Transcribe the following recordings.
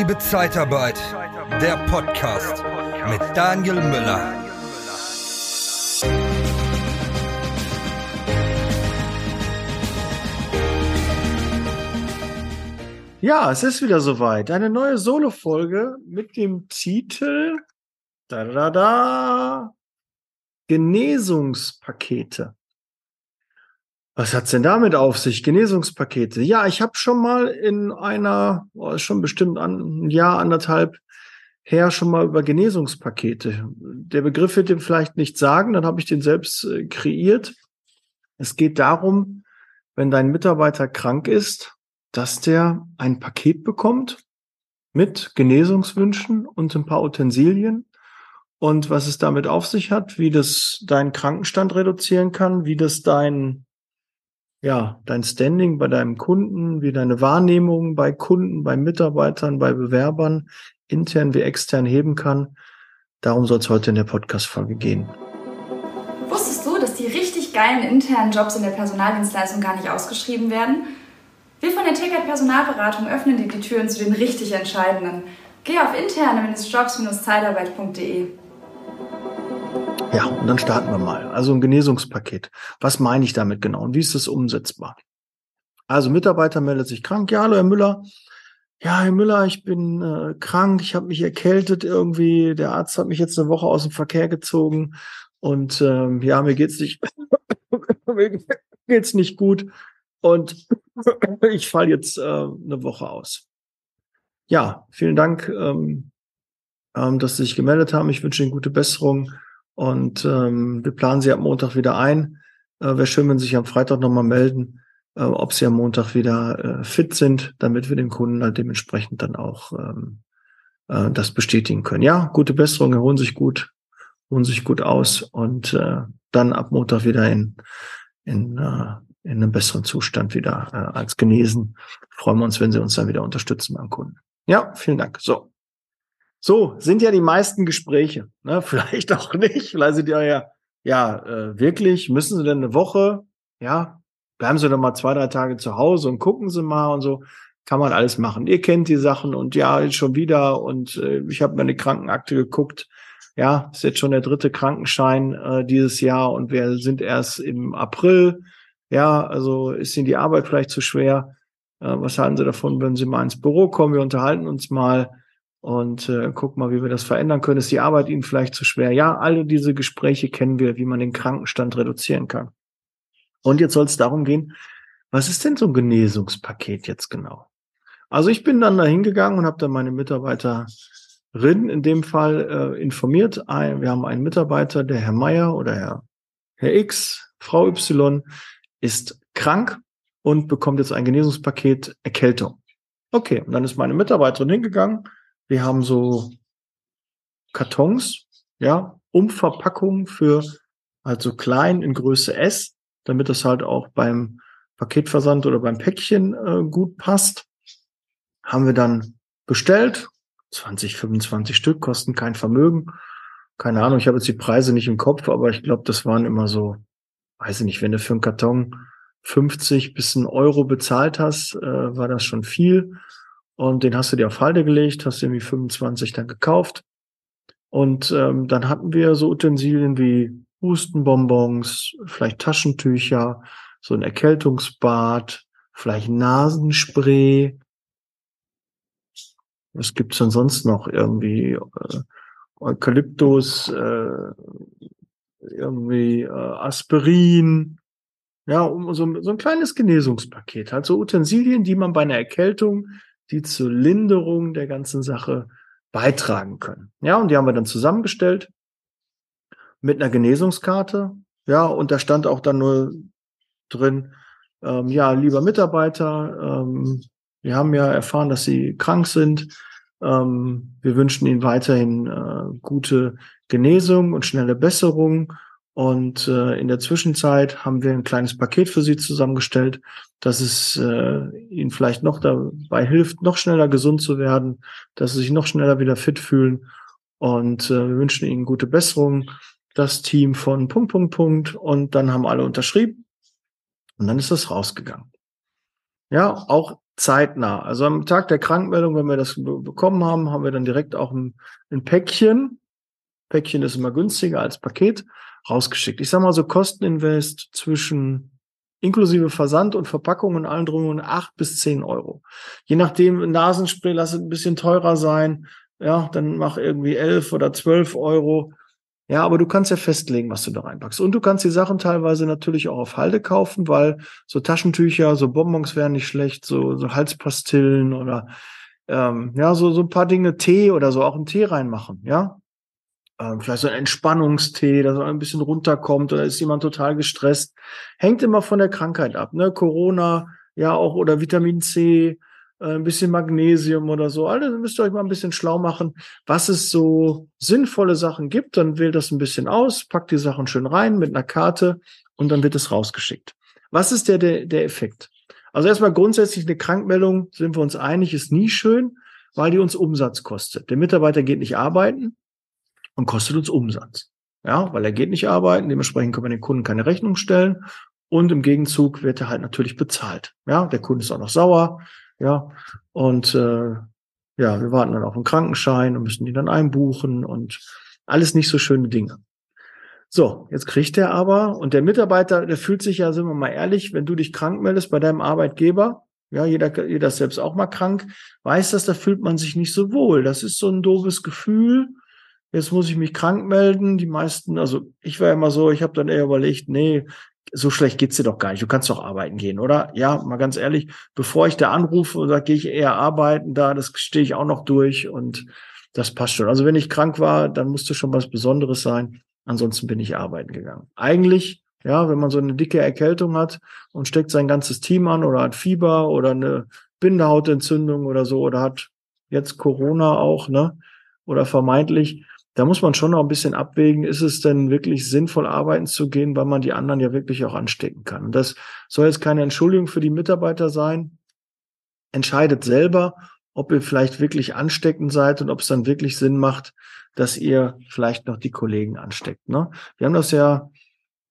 Liebe Zeitarbeit, der Podcast mit Daniel Müller. Ja, es ist wieder soweit. Eine neue Solo-Folge mit dem Titel da, da, da, Genesungspakete. Was hat's denn damit auf sich? Genesungspakete. Ja, ich habe schon mal in einer, oh, schon bestimmt ein Jahr, anderthalb her schon mal über Genesungspakete. Der Begriff wird dem vielleicht nicht sagen, dann habe ich den selbst äh, kreiert. Es geht darum, wenn dein Mitarbeiter krank ist, dass der ein Paket bekommt mit Genesungswünschen und ein paar Utensilien und was es damit auf sich hat, wie das deinen Krankenstand reduzieren kann, wie das dein ja, dein Standing bei deinem Kunden, wie deine Wahrnehmung bei Kunden, bei Mitarbeitern, bei Bewerbern, intern wie extern heben kann. Darum soll es heute in der Podcast-Folge gehen. Wusstest du, dass die richtig geilen internen Jobs in der Personaldienstleistung gar nicht ausgeschrieben werden? Wir von der Ticket Personalberatung öffnen dir die Türen zu den richtig entscheidenden. Geh auf interne-jobs-zeitarbeit.de. Ja, und dann starten wir mal. Also ein Genesungspaket. Was meine ich damit genau und wie ist das umsetzbar? Also Mitarbeiter meldet sich krank. Ja, hallo Herr Müller. Ja, Herr Müller, ich bin äh, krank, ich habe mich erkältet irgendwie. Der Arzt hat mich jetzt eine Woche aus dem Verkehr gezogen und ähm, ja, mir geht's nicht, mir geht's nicht gut und ich falle jetzt äh, eine Woche aus. Ja, vielen Dank, ähm, ähm, dass Sie sich gemeldet haben. Ich wünsche Ihnen gute Besserung. Und ähm, wir planen sie ab Montag wieder ein. Äh, Wäre schön, wenn Sie sich am Freitag nochmal melden, äh, ob Sie am Montag wieder äh, fit sind, damit wir den Kunden halt dementsprechend dann auch ähm, äh, das bestätigen können. Ja, gute Besserung, erholen sich gut, ruhen sich gut aus und äh, dann ab Montag wieder in, in, äh, in einem besseren Zustand wieder äh, als genesen. Freuen wir uns, wenn Sie uns dann wieder unterstützen beim Kunden. Ja, vielen Dank. So, so sind ja die meisten Gespräche. Ne? Vielleicht auch nicht. Vielleicht sind ja ja, ja äh, wirklich, müssen Sie denn eine Woche, ja, bleiben Sie doch mal zwei, drei Tage zu Hause und gucken Sie mal und so. Kann man alles machen. Ihr kennt die Sachen und ja, schon wieder. Und äh, ich habe meine Krankenakte geguckt. Ja, ist jetzt schon der dritte Krankenschein äh, dieses Jahr und wir sind erst im April. Ja, also ist Ihnen die Arbeit vielleicht zu schwer? Äh, was halten Sie davon, wenn Sie mal ins Büro kommen? Wir unterhalten uns mal und äh, guck mal, wie wir das verändern können. Ist die Arbeit Ihnen vielleicht zu schwer? Ja, alle diese Gespräche kennen wir, wie man den Krankenstand reduzieren kann. Und jetzt soll es darum gehen, was ist denn so ein Genesungspaket jetzt genau? Also ich bin dann da hingegangen und habe dann meine Mitarbeiterin in dem Fall äh, informiert. Wir haben einen Mitarbeiter, der Herr Meier oder Herr, Herr X, Frau Y ist krank und bekommt jetzt ein Genesungspaket Erkältung. Okay, und dann ist meine Mitarbeiterin hingegangen, wir haben so Kartons, ja, Umverpackungen für also klein in Größe S, damit das halt auch beim Paketversand oder beim Päckchen äh, gut passt. Haben wir dann bestellt. 20, 25 Stück kosten kein Vermögen. Keine Ahnung, ich habe jetzt die Preise nicht im Kopf, aber ich glaube, das waren immer so, weiß ich nicht, wenn du für einen Karton 50 bis ein Euro bezahlt hast, äh, war das schon viel. Und den hast du dir auf Halde gelegt, hast irgendwie 25 dann gekauft. Und ähm, dann hatten wir so Utensilien wie Hustenbonbons, vielleicht Taschentücher, so ein Erkältungsbad, vielleicht Nasenspray. Was gibt's denn sonst noch? Irgendwie äh, Eukalyptus, äh, irgendwie äh, Aspirin. Ja, um so, so ein kleines Genesungspaket. Halt so Utensilien, die man bei einer Erkältung die zur Linderung der ganzen Sache beitragen können. Ja, und die haben wir dann zusammengestellt mit einer Genesungskarte. Ja, und da stand auch dann nur drin, ähm, ja, lieber Mitarbeiter, ähm, wir haben ja erfahren, dass Sie krank sind. Ähm, wir wünschen Ihnen weiterhin äh, gute Genesung und schnelle Besserung. Und äh, in der Zwischenzeit haben wir ein kleines Paket für Sie zusammengestellt, dass es äh, Ihnen vielleicht noch dabei hilft, noch schneller gesund zu werden, dass Sie sich noch schneller wieder fit fühlen. Und äh, wir wünschen Ihnen gute Besserung. Das Team von Punkt, Punkt, Punkt. Und dann haben alle unterschrieben. Und dann ist das rausgegangen. Ja, auch zeitnah. Also am Tag der Krankmeldung, wenn wir das bekommen haben, haben wir dann direkt auch ein, ein Päckchen. Päckchen ist immer günstiger als Paket rausgeschickt. Ich sag mal so Kosteninvest zwischen inklusive Versand und Verpackung und allen drum und acht bis zehn Euro. Je nachdem, Nasenspray lass es ein bisschen teurer sein. Ja, dann mach irgendwie elf oder zwölf Euro. Ja, aber du kannst ja festlegen, was du da reinpackst. Und du kannst die Sachen teilweise natürlich auch auf Halde kaufen, weil so Taschentücher, so Bonbons wären nicht schlecht, so, so Halspastillen oder ähm, ja, so, so ein paar Dinge, Tee oder so, auch einen Tee reinmachen, ja. Ähm, vielleicht so ein Entspannungstee, dass man ein bisschen runterkommt oder ist jemand total gestresst. Hängt immer von der Krankheit ab, ne? Corona, ja auch oder Vitamin C, äh, ein bisschen Magnesium oder so. Also müsst ihr euch mal ein bisschen schlau machen, was es so sinnvolle Sachen gibt. Dann wählt das ein bisschen aus, packt die Sachen schön rein mit einer Karte und dann wird es rausgeschickt. Was ist der, der, der Effekt? Also erstmal grundsätzlich eine Krankmeldung, sind wir uns einig, ist nie schön, weil die uns Umsatz kostet. Der Mitarbeiter geht nicht arbeiten und kostet uns Umsatz. Ja, weil er geht nicht arbeiten, dementsprechend können wir den Kunden keine Rechnung stellen und im Gegenzug wird er halt natürlich bezahlt. Ja, der Kunde ist auch noch sauer, ja, und äh, ja, wir warten dann auf einen Krankenschein und müssen die dann einbuchen und alles nicht so schöne Dinge. So, jetzt kriegt er aber, und der Mitarbeiter, der fühlt sich ja, sind wir mal ehrlich, wenn du dich krank meldest bei deinem Arbeitgeber, ja, jeder, jeder ist selbst auch mal krank, weiß das, da fühlt man sich nicht so wohl. Das ist so ein doofes Gefühl. Jetzt muss ich mich krank melden. Die meisten, also ich war immer so, ich habe dann eher überlegt, nee, so schlecht geht's dir doch gar nicht. Du kannst doch arbeiten gehen, oder? Ja, mal ganz ehrlich, bevor ich da anrufe und sage, gehe ich eher arbeiten, da, das stehe ich auch noch durch und das passt schon. Also wenn ich krank war, dann musste schon was Besonderes sein. Ansonsten bin ich arbeiten gegangen. Eigentlich, ja, wenn man so eine dicke Erkältung hat und steckt sein ganzes Team an oder hat Fieber oder eine Bindehautentzündung oder so oder hat jetzt Corona auch, ne? Oder vermeintlich, da muss man schon noch ein bisschen abwägen, ist es denn wirklich sinnvoll, arbeiten zu gehen, weil man die anderen ja wirklich auch anstecken kann. Und das soll jetzt keine Entschuldigung für die Mitarbeiter sein. Entscheidet selber, ob ihr vielleicht wirklich ansteckend seid und ob es dann wirklich Sinn macht, dass ihr vielleicht noch die Kollegen ansteckt. Ne? Wir haben das ja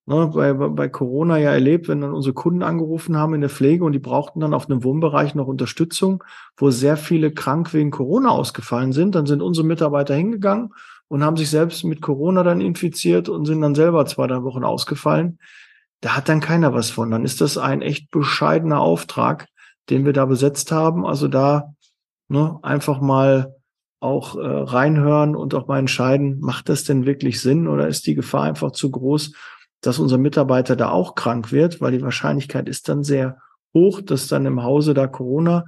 ne, bei, bei Corona ja erlebt, wenn dann unsere Kunden angerufen haben in der Pflege und die brauchten dann auf einem Wohnbereich noch Unterstützung, wo sehr viele krank wegen Corona ausgefallen sind, dann sind unsere Mitarbeiter hingegangen und haben sich selbst mit Corona dann infiziert und sind dann selber zwei, drei Wochen ausgefallen. Da hat dann keiner was von. Dann ist das ein echt bescheidener Auftrag, den wir da besetzt haben. Also da ne, einfach mal auch äh, reinhören und auch mal entscheiden, macht das denn wirklich Sinn oder ist die Gefahr einfach zu groß, dass unser Mitarbeiter da auch krank wird, weil die Wahrscheinlichkeit ist dann sehr hoch, dass dann im Hause da Corona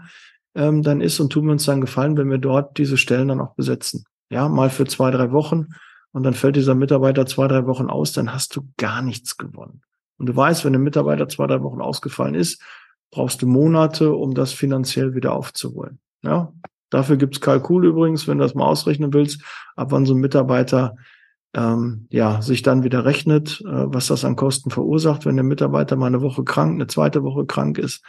ähm, dann ist und tun wir uns dann gefallen, wenn wir dort diese Stellen dann auch besetzen ja, mal für zwei, drei Wochen und dann fällt dieser Mitarbeiter zwei, drei Wochen aus, dann hast du gar nichts gewonnen. Und du weißt, wenn ein Mitarbeiter zwei, drei Wochen ausgefallen ist, brauchst du Monate, um das finanziell wieder aufzuholen. Ja, dafür gibt's Kalkul übrigens, wenn du das mal ausrechnen willst, ab wann so ein Mitarbeiter ähm, ja sich dann wieder rechnet, äh, was das an Kosten verursacht, wenn der Mitarbeiter mal eine Woche krank, eine zweite Woche krank ist.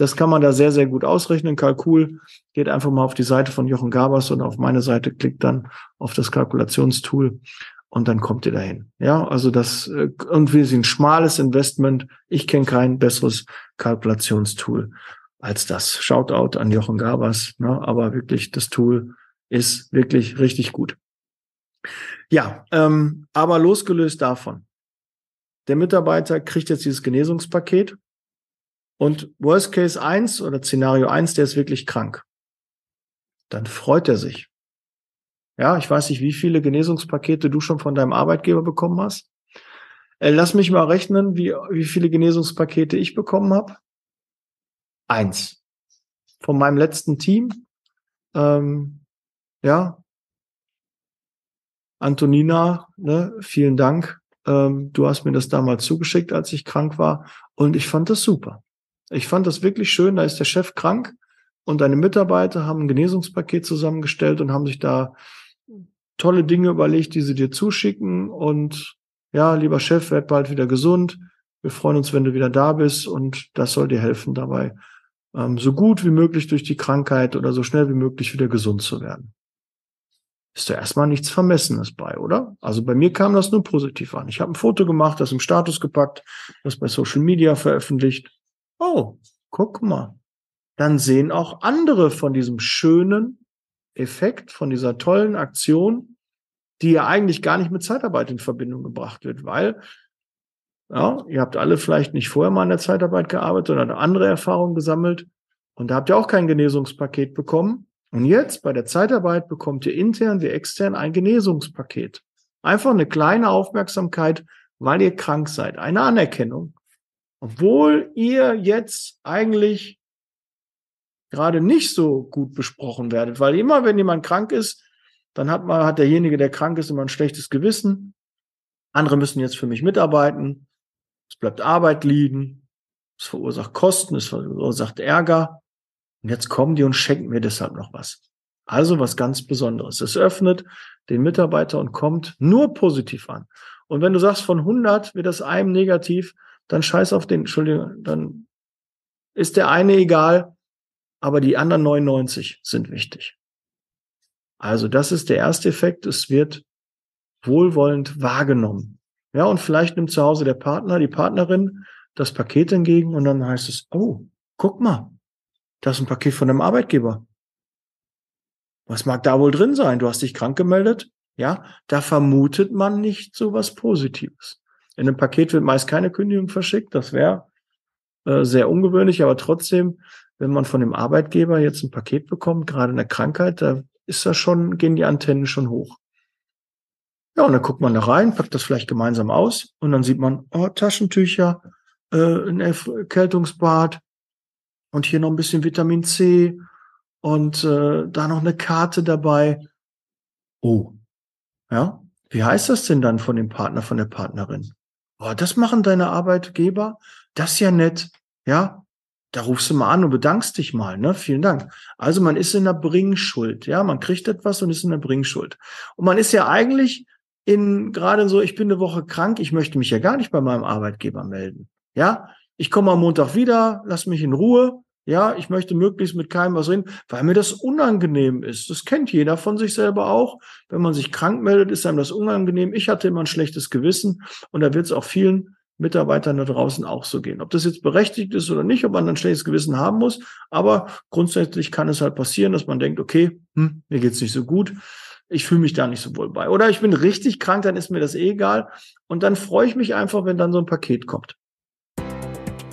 Das kann man da sehr, sehr gut ausrechnen. Kalkul geht einfach mal auf die Seite von Jochen Gabers und auf meine Seite klickt dann auf das Kalkulationstool und dann kommt ihr dahin. Ja, also das irgendwie ist ein schmales Investment. Ich kenne kein besseres Kalkulationstool als das. Shoutout an Jochen Gabers, ne? aber wirklich das Tool ist wirklich richtig gut. Ja, ähm, aber losgelöst davon. Der Mitarbeiter kriegt jetzt dieses Genesungspaket und Worst Case 1 oder Szenario 1, der ist wirklich krank. Dann freut er sich. Ja, ich weiß nicht, wie viele Genesungspakete du schon von deinem Arbeitgeber bekommen hast. Äh, lass mich mal rechnen, wie, wie viele Genesungspakete ich bekommen habe. Eins. Von meinem letzten Team. Ähm, ja. Antonina, ne, vielen Dank. Ähm, du hast mir das damals zugeschickt, als ich krank war. Und ich fand das super. Ich fand das wirklich schön. Da ist der Chef krank und deine Mitarbeiter haben ein Genesungspaket zusammengestellt und haben sich da tolle Dinge überlegt, die sie dir zuschicken. Und ja, lieber Chef, werd bald wieder gesund. Wir freuen uns, wenn du wieder da bist und das soll dir helfen dabei, ähm, so gut wie möglich durch die Krankheit oder so schnell wie möglich wieder gesund zu werden. Ist da erstmal nichts Vermessenes bei, oder? Also bei mir kam das nur positiv an. Ich habe ein Foto gemacht, das im Status gepackt, das bei Social Media veröffentlicht Oh, guck mal. dann sehen auch andere von diesem schönen Effekt, von dieser tollen Aktion, die ja eigentlich gar nicht mit Zeitarbeit in Verbindung gebracht wird, weil ja, ihr habt alle vielleicht nicht vorher mal in der Zeitarbeit gearbeitet, sondern andere Erfahrungen gesammelt und da habt ihr auch kein Genesungspaket bekommen. Und jetzt bei der Zeitarbeit bekommt ihr intern wie extern ein Genesungspaket. Einfach eine kleine Aufmerksamkeit, weil ihr krank seid, eine Anerkennung. Obwohl ihr jetzt eigentlich gerade nicht so gut besprochen werdet, weil immer wenn jemand krank ist, dann hat man, hat derjenige, der krank ist, immer ein schlechtes Gewissen. Andere müssen jetzt für mich mitarbeiten. Es bleibt Arbeit liegen. Es verursacht Kosten. Es verursacht Ärger. Und jetzt kommen die und schenken mir deshalb noch was. Also was ganz Besonderes. Es öffnet den Mitarbeiter und kommt nur positiv an. Und wenn du sagst, von 100 wird das einem negativ, dann scheiß auf den, Entschuldigung, dann ist der eine egal, aber die anderen 99 sind wichtig. Also das ist der erste Effekt. Es wird wohlwollend wahrgenommen. Ja, und vielleicht nimmt zu Hause der Partner, die Partnerin das Paket entgegen und dann heißt es, oh, guck mal, das ist ein Paket von einem Arbeitgeber. Was mag da wohl drin sein? Du hast dich krank gemeldet? Ja, da vermutet man nicht so was Positives. In einem Paket wird meist keine Kündigung verschickt. Das wäre äh, sehr ungewöhnlich, aber trotzdem, wenn man von dem Arbeitgeber jetzt ein Paket bekommt, gerade eine Krankheit, da ist das schon, gehen die Antennen schon hoch. Ja, und dann guckt man da rein, packt das vielleicht gemeinsam aus und dann sieht man, oh, Taschentücher, äh, ein Erkältungsbad und hier noch ein bisschen Vitamin C und äh, da noch eine Karte dabei. Oh, ja, wie heißt das denn dann von dem Partner, von der Partnerin? Oh, das machen deine Arbeitgeber? Das ist ja nett. Ja, da rufst du mal an und bedankst dich mal, ne? Vielen Dank. Also man ist in der Bringschuld, ja, man kriegt etwas und ist in der Bringschuld. Und man ist ja eigentlich in gerade so, ich bin eine Woche krank, ich möchte mich ja gar nicht bei meinem Arbeitgeber melden. Ja, ich komme am Montag wieder, lass mich in Ruhe. Ja, ich möchte möglichst mit keinem was reden, weil mir das unangenehm ist. Das kennt jeder von sich selber auch. Wenn man sich krank meldet, ist einem das unangenehm. Ich hatte immer ein schlechtes Gewissen und da wird es auch vielen Mitarbeitern da draußen auch so gehen. Ob das jetzt berechtigt ist oder nicht, ob man ein schlechtes Gewissen haben muss, aber grundsätzlich kann es halt passieren, dass man denkt, okay, hm, mir geht's nicht so gut ich fühle mich da nicht so wohl bei. Oder ich bin richtig krank, dann ist mir das eh egal. Und dann freue ich mich einfach, wenn dann so ein Paket kommt.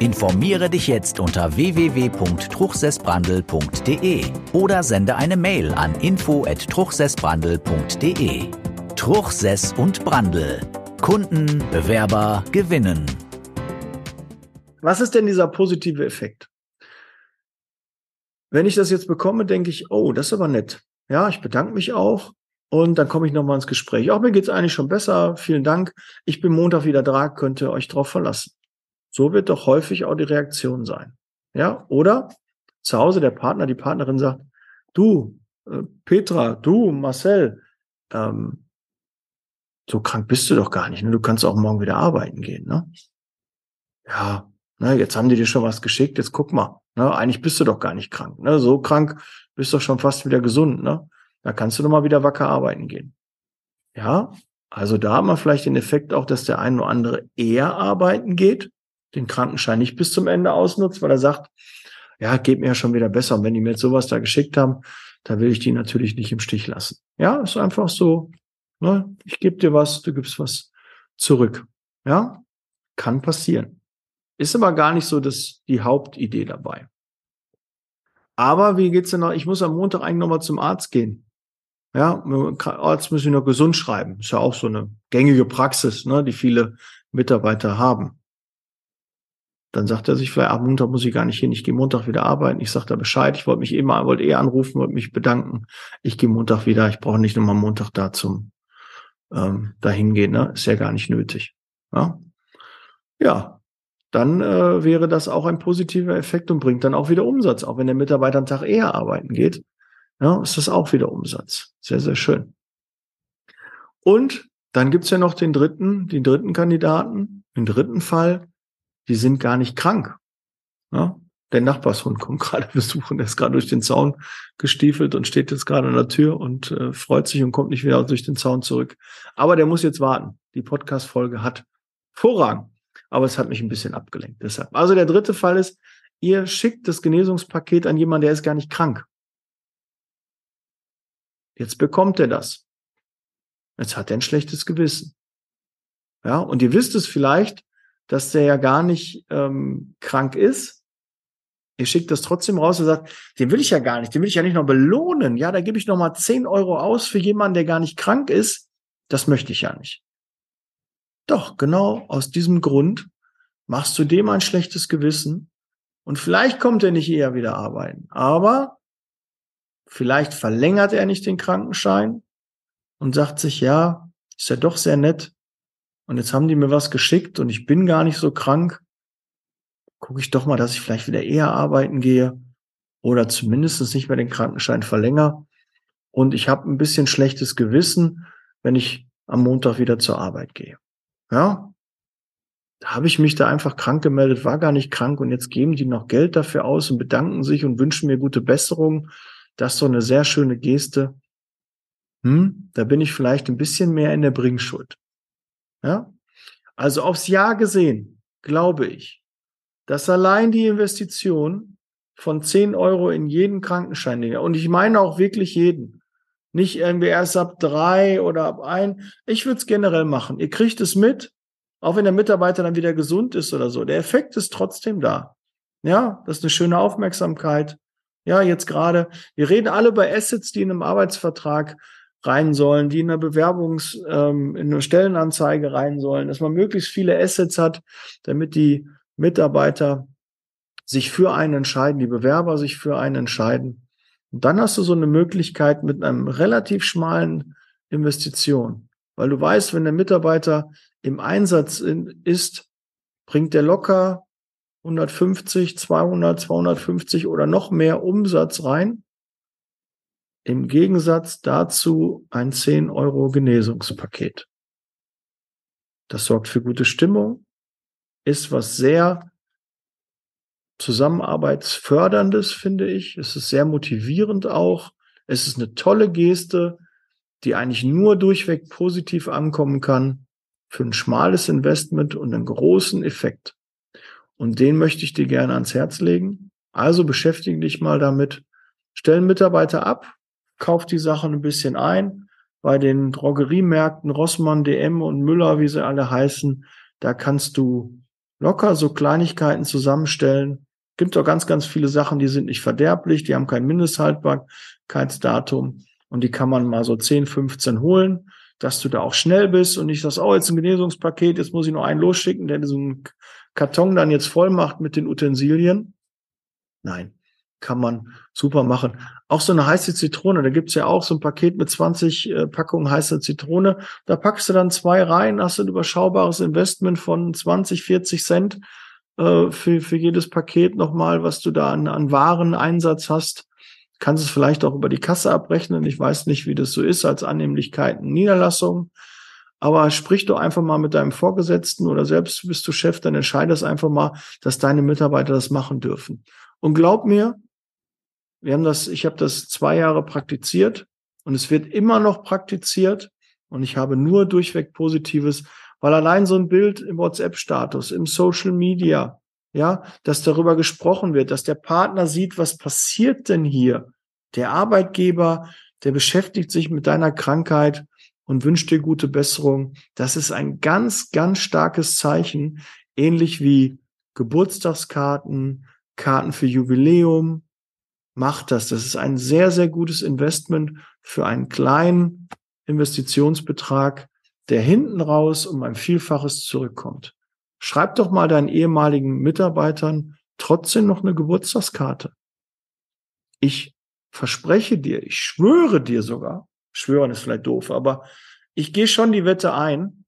Informiere dich jetzt unter www.truchsessbrandl.de oder sende eine Mail an info@truchsessbrandl.de. Truchsess und Brandl. Kunden, Bewerber gewinnen. Was ist denn dieser positive Effekt? Wenn ich das jetzt bekomme, denke ich, oh, das ist aber nett. Ja, ich bedanke mich auch und dann komme ich nochmal ins Gespräch. Auch mir geht's eigentlich schon besser. Vielen Dank. Ich bin Montag wieder da, könnt ihr euch drauf verlassen. So wird doch häufig auch die Reaktion sein. Ja, oder zu Hause der Partner, die Partnerin sagt, du, äh, Petra, du, Marcel, ähm, so krank bist du doch gar nicht. Ne? Du kannst auch morgen wieder arbeiten gehen. Ne? Ja, ne, jetzt haben die dir schon was geschickt. Jetzt guck mal. Ne? Eigentlich bist du doch gar nicht krank. Ne? So krank bist doch schon fast wieder gesund, ne? Da kannst du doch mal wieder wacker arbeiten gehen. Ja, also da haben wir vielleicht den Effekt auch, dass der ein oder andere eher arbeiten geht, den Krankenschein nicht bis zum Ende ausnutzt, weil er sagt, ja, geht mir ja schon wieder besser. Und wenn die mir jetzt sowas da geschickt haben, da will ich die natürlich nicht im Stich lassen. Ja, ist einfach so, ne? Ich gebe dir was, du gibst was zurück. Ja, kann passieren. Ist aber gar nicht so das, die Hauptidee dabei. Aber wie geht's denn noch? Ich muss am Montag eigentlich nochmal zum Arzt gehen. Ja, Arzt müssen wir noch gesund schreiben. Ist ja auch so eine gängige Praxis, ne, die viele Mitarbeiter haben. Dann sagt er sich vielleicht, am Montag muss ich gar nicht hin, ich gehe Montag wieder arbeiten. Ich sage da Bescheid, ich wollte mich immer, wollte eh anrufen, wollte mich bedanken. Ich gehe Montag wieder, ich brauche nicht nochmal Montag da zum ähm, dahin gehen, ne? Ist ja gar nicht nötig. Ja, ja dann äh, wäre das auch ein positiver Effekt und bringt dann auch wieder Umsatz, auch wenn der Mitarbeiter einen Tag eher arbeiten geht. Ja, ist das auch wieder Umsatz. Sehr, sehr schön. Und dann gibt's ja noch den dritten, den dritten Kandidaten, den dritten Fall, die sind gar nicht krank. Ja? Der Nachbarshund kommt gerade besuchen, der ist gerade durch den Zaun gestiefelt und steht jetzt gerade an der Tür und äh, freut sich und kommt nicht wieder durch den Zaun zurück. Aber der muss jetzt warten. Die Podcast-Folge hat Vorrang. Aber es hat mich ein bisschen abgelenkt. Deshalb. Also der dritte Fall ist, ihr schickt das Genesungspaket an jemanden, der ist gar nicht krank. Jetzt bekommt er das. Jetzt hat er ein schlechtes Gewissen. Ja, und ihr wisst es vielleicht, dass der ja gar nicht ähm, krank ist. Ihr schickt das trotzdem raus und sagt, den will ich ja gar nicht, den will ich ja nicht noch belohnen. Ja, da gebe ich noch mal 10 Euro aus für jemanden, der gar nicht krank ist. Das möchte ich ja nicht. Doch, genau aus diesem Grund machst du dem ein schlechtes Gewissen und vielleicht kommt er nicht eher wieder arbeiten. Aber vielleicht verlängert er nicht den Krankenschein und sagt sich, ja, ist ja doch sehr nett. Und jetzt haben die mir was geschickt und ich bin gar nicht so krank. Gucke ich doch mal, dass ich vielleicht wieder eher arbeiten gehe oder zumindest nicht mehr den Krankenschein verlängere. Und ich habe ein bisschen schlechtes Gewissen, wenn ich am Montag wieder zur Arbeit gehe. Ja, da habe ich mich da einfach krank gemeldet, war gar nicht krank und jetzt geben die noch Geld dafür aus und bedanken sich und wünschen mir gute Besserung. Das ist so eine sehr schöne Geste. Hm, da bin ich vielleicht ein bisschen mehr in der Bringschuld. Ja? Also aufs Jahr gesehen, glaube ich, dass allein die Investition von 10 Euro in jeden Krankenschein, und ich meine auch wirklich jeden, nicht irgendwie erst ab drei oder ab ein. Ich würde es generell machen. Ihr kriegt es mit, auch wenn der Mitarbeiter dann wieder gesund ist oder so. Der Effekt ist trotzdem da. Ja, das ist eine schöne Aufmerksamkeit. Ja, jetzt gerade, wir reden alle über Assets, die in einem Arbeitsvertrag rein sollen, die in einer Bewerbungs-, ähm, in einer Stellenanzeige rein sollen, dass man möglichst viele Assets hat, damit die Mitarbeiter sich für einen entscheiden, die Bewerber sich für einen entscheiden. Und dann hast du so eine Möglichkeit mit einem relativ schmalen Investition, weil du weißt, wenn der Mitarbeiter im Einsatz ist, bringt der locker 150, 200, 250 oder noch mehr Umsatz rein. Im Gegensatz dazu ein 10 Euro Genesungspaket. Das sorgt für gute Stimmung, ist was sehr zusammenarbeitsförderndes, finde ich. Es ist sehr motivierend auch. Es ist eine tolle Geste, die eigentlich nur durchweg positiv ankommen kann für ein schmales Investment und einen großen Effekt. Und den möchte ich dir gerne ans Herz legen. Also beschäftige dich mal damit. Stell Mitarbeiter ab, kauf die Sachen ein bisschen ein. Bei den Drogeriemärkten Rossmann, DM und Müller, wie sie alle heißen, da kannst du locker so Kleinigkeiten zusammenstellen. Gibt auch ganz, ganz viele Sachen, die sind nicht verderblich, die haben kein Mindesthaltbarkeitsdatum und die kann man mal so 10, 15 holen dass du da auch schnell bist und nicht sagst, oh, jetzt ein Genesungspaket, jetzt muss ich nur einen losschicken, der diesen Karton dann jetzt voll macht mit den Utensilien. Nein, kann man super machen. Auch so eine heiße Zitrone, da gibt's ja auch so ein Paket mit 20 äh, Packungen heißer Zitrone. Da packst du dann zwei rein, hast ein überschaubares Investment von 20, 40 Cent äh, für, für jedes Paket nochmal, was du da an, an Wareneinsatz hast kannst es vielleicht auch über die Kasse abrechnen. Ich weiß nicht, wie das so ist als Annehmlichkeiten Niederlassung. Aber sprich doch einfach mal mit deinem Vorgesetzten oder selbst bist du Chef, dann entscheide es einfach mal, dass deine Mitarbeiter das machen dürfen. Und glaub mir, wir haben das, ich habe das zwei Jahre praktiziert und es wird immer noch praktiziert und ich habe nur durchweg Positives, weil allein so ein Bild im WhatsApp-Status, im Social Media, ja, dass darüber gesprochen wird, dass der Partner sieht, was passiert denn hier? Der Arbeitgeber, der beschäftigt sich mit deiner Krankheit und wünscht dir gute Besserung. Das ist ein ganz, ganz starkes Zeichen, ähnlich wie Geburtstagskarten, Karten für Jubiläum. Macht das. Das ist ein sehr, sehr gutes Investment für einen kleinen Investitionsbetrag, der hinten raus um ein Vielfaches zurückkommt. Schreib doch mal deinen ehemaligen Mitarbeitern trotzdem noch eine Geburtstagskarte. Ich verspreche dir, ich schwöre dir sogar, schwören ist vielleicht doof, aber ich gehe schon die Wette ein,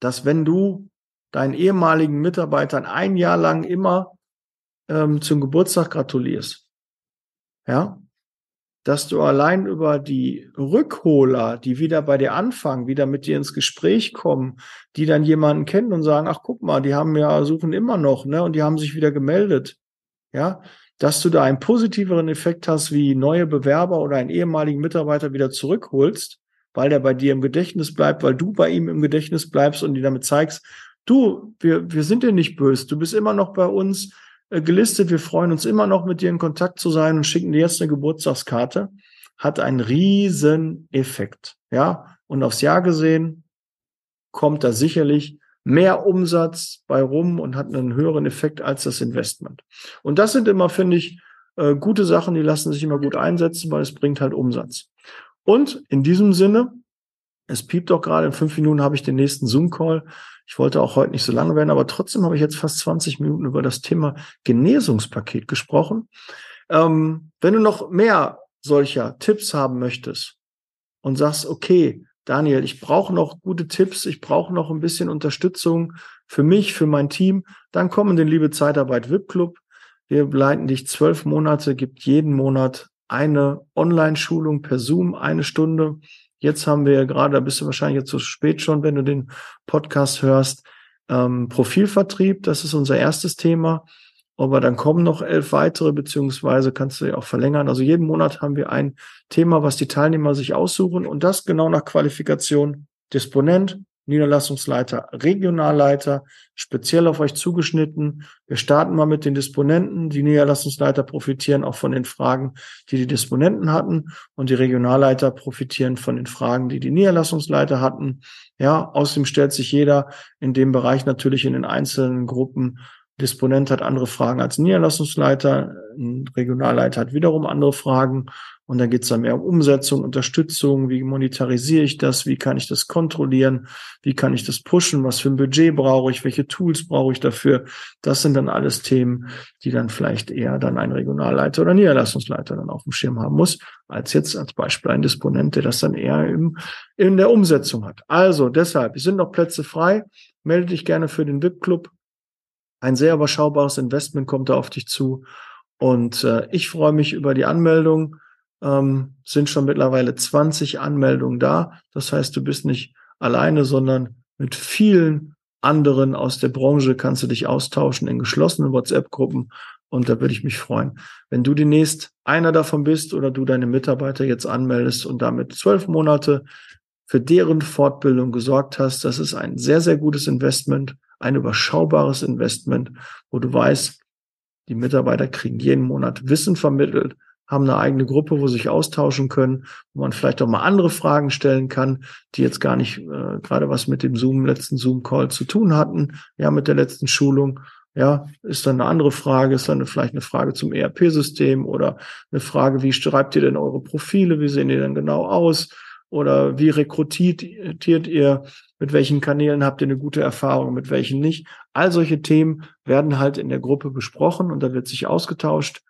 dass wenn du deinen ehemaligen Mitarbeitern ein Jahr lang immer ähm, zum Geburtstag gratulierst, ja, dass du allein über die Rückholer, die wieder bei dir anfangen, wieder mit dir ins Gespräch kommen, die dann jemanden kennen und sagen, ach guck mal, die haben ja, suchen immer noch, ne, und die haben sich wieder gemeldet. Ja, dass du da einen positiveren Effekt hast, wie neue Bewerber oder einen ehemaligen Mitarbeiter wieder zurückholst, weil der bei dir im Gedächtnis bleibt, weil du bei ihm im Gedächtnis bleibst und die damit zeigst, du, wir, wir sind dir nicht böse, du bist immer noch bei uns, gelistet. Wir freuen uns immer noch mit dir in Kontakt zu sein und schicken dir jetzt eine Geburtstagskarte. Hat einen riesen Effekt. Ja, und aufs Jahr gesehen kommt da sicherlich mehr Umsatz bei rum und hat einen höheren Effekt als das Investment. Und das sind immer, finde ich, äh, gute Sachen, die lassen sich immer gut einsetzen, weil es bringt halt Umsatz. Und in diesem Sinne, es piept doch gerade, in fünf Minuten habe ich den nächsten Zoom-Call. Ich wollte auch heute nicht so lange werden, aber trotzdem habe ich jetzt fast 20 Minuten über das Thema Genesungspaket gesprochen. Ähm, wenn du noch mehr solcher Tipps haben möchtest und sagst, okay, Daniel, ich brauche noch gute Tipps, ich brauche noch ein bisschen Unterstützung für mich, für mein Team, dann komm in den Liebe Zeitarbeit VIP Club. Wir begleiten dich zwölf Monate, gibt jeden Monat eine Online-Schulung per Zoom, eine Stunde Jetzt haben wir gerade, da bist du wahrscheinlich jetzt zu spät schon, wenn du den Podcast hörst, ähm, Profilvertrieb, das ist unser erstes Thema. Aber dann kommen noch elf weitere, beziehungsweise kannst du ja auch verlängern. Also jeden Monat haben wir ein Thema, was die Teilnehmer sich aussuchen und das genau nach Qualifikation Disponent, Niederlassungsleiter, Regionalleiter, speziell auf euch zugeschnitten. Wir starten mal mit den Disponenten. Die Niederlassungsleiter profitieren auch von den Fragen, die die Disponenten hatten und die Regionalleiter profitieren von den Fragen, die die Niederlassungsleiter hatten. Ja, außerdem stellt sich jeder in dem Bereich natürlich in den einzelnen Gruppen Disponent hat andere Fragen als Niederlassungsleiter, ein Regionalleiter hat wiederum andere Fragen und dann geht es dann mehr um Umsetzung, Unterstützung, wie monetarisiere ich das, wie kann ich das kontrollieren, wie kann ich das pushen, was für ein Budget brauche ich, welche Tools brauche ich dafür. Das sind dann alles Themen, die dann vielleicht eher dann ein Regionalleiter oder Niederlassungsleiter dann auf dem Schirm haben muss, als jetzt als Beispiel ein Disponent, der das dann eher im, in der Umsetzung hat. Also deshalb, es sind noch Plätze frei. Melde dich gerne für den VIP-Club. Ein sehr überschaubares Investment kommt da auf dich zu. Und äh, ich freue mich über die Anmeldung ähm, sind schon mittlerweile 20 Anmeldungen da. Das heißt, du bist nicht alleine, sondern mit vielen anderen aus der Branche kannst du dich austauschen in geschlossenen WhatsApp-Gruppen. Und da würde ich mich freuen, wenn du demnächst einer davon bist oder du deine Mitarbeiter jetzt anmeldest und damit zwölf Monate für deren Fortbildung gesorgt hast. Das ist ein sehr, sehr gutes Investment, ein überschaubares Investment, wo du weißt, die Mitarbeiter kriegen jeden Monat Wissen vermittelt, haben eine eigene Gruppe, wo sie sich austauschen können, wo man vielleicht auch mal andere Fragen stellen kann, die jetzt gar nicht äh, gerade was mit dem Zoom, letzten Zoom-Call zu tun hatten, ja, mit der letzten Schulung. Ja, ist dann eine andere Frage, ist dann vielleicht eine Frage zum ERP-System oder eine Frage, wie schreibt ihr denn eure Profile, wie sehen die denn genau aus? Oder wie rekrutiert ihr? Mit welchen Kanälen habt ihr eine gute Erfahrung, mit welchen nicht? All solche Themen werden halt in der Gruppe besprochen und da wird sich ausgetauscht.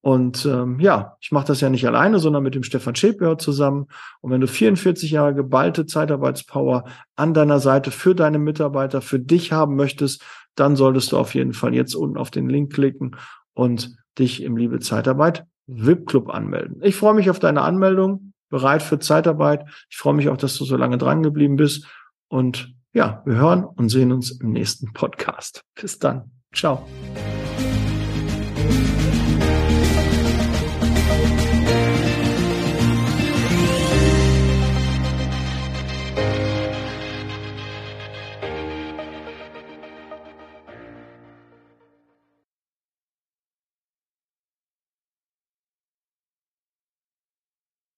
Und ähm, ja, ich mache das ja nicht alleine, sondern mit dem Stefan Schäper zusammen. Und wenn du 44 Jahre geballte Zeitarbeitspower an deiner Seite für deine Mitarbeiter, für dich haben möchtest, dann solltest du auf jeden Fall jetzt unten auf den Link klicken und dich im Liebe Zeitarbeit VIP Club anmelden. Ich freue mich auf deine Anmeldung, bereit für Zeitarbeit. Ich freue mich auch, dass du so lange dran geblieben bist. Und ja, wir hören und sehen uns im nächsten Podcast. Bis dann. Ciao.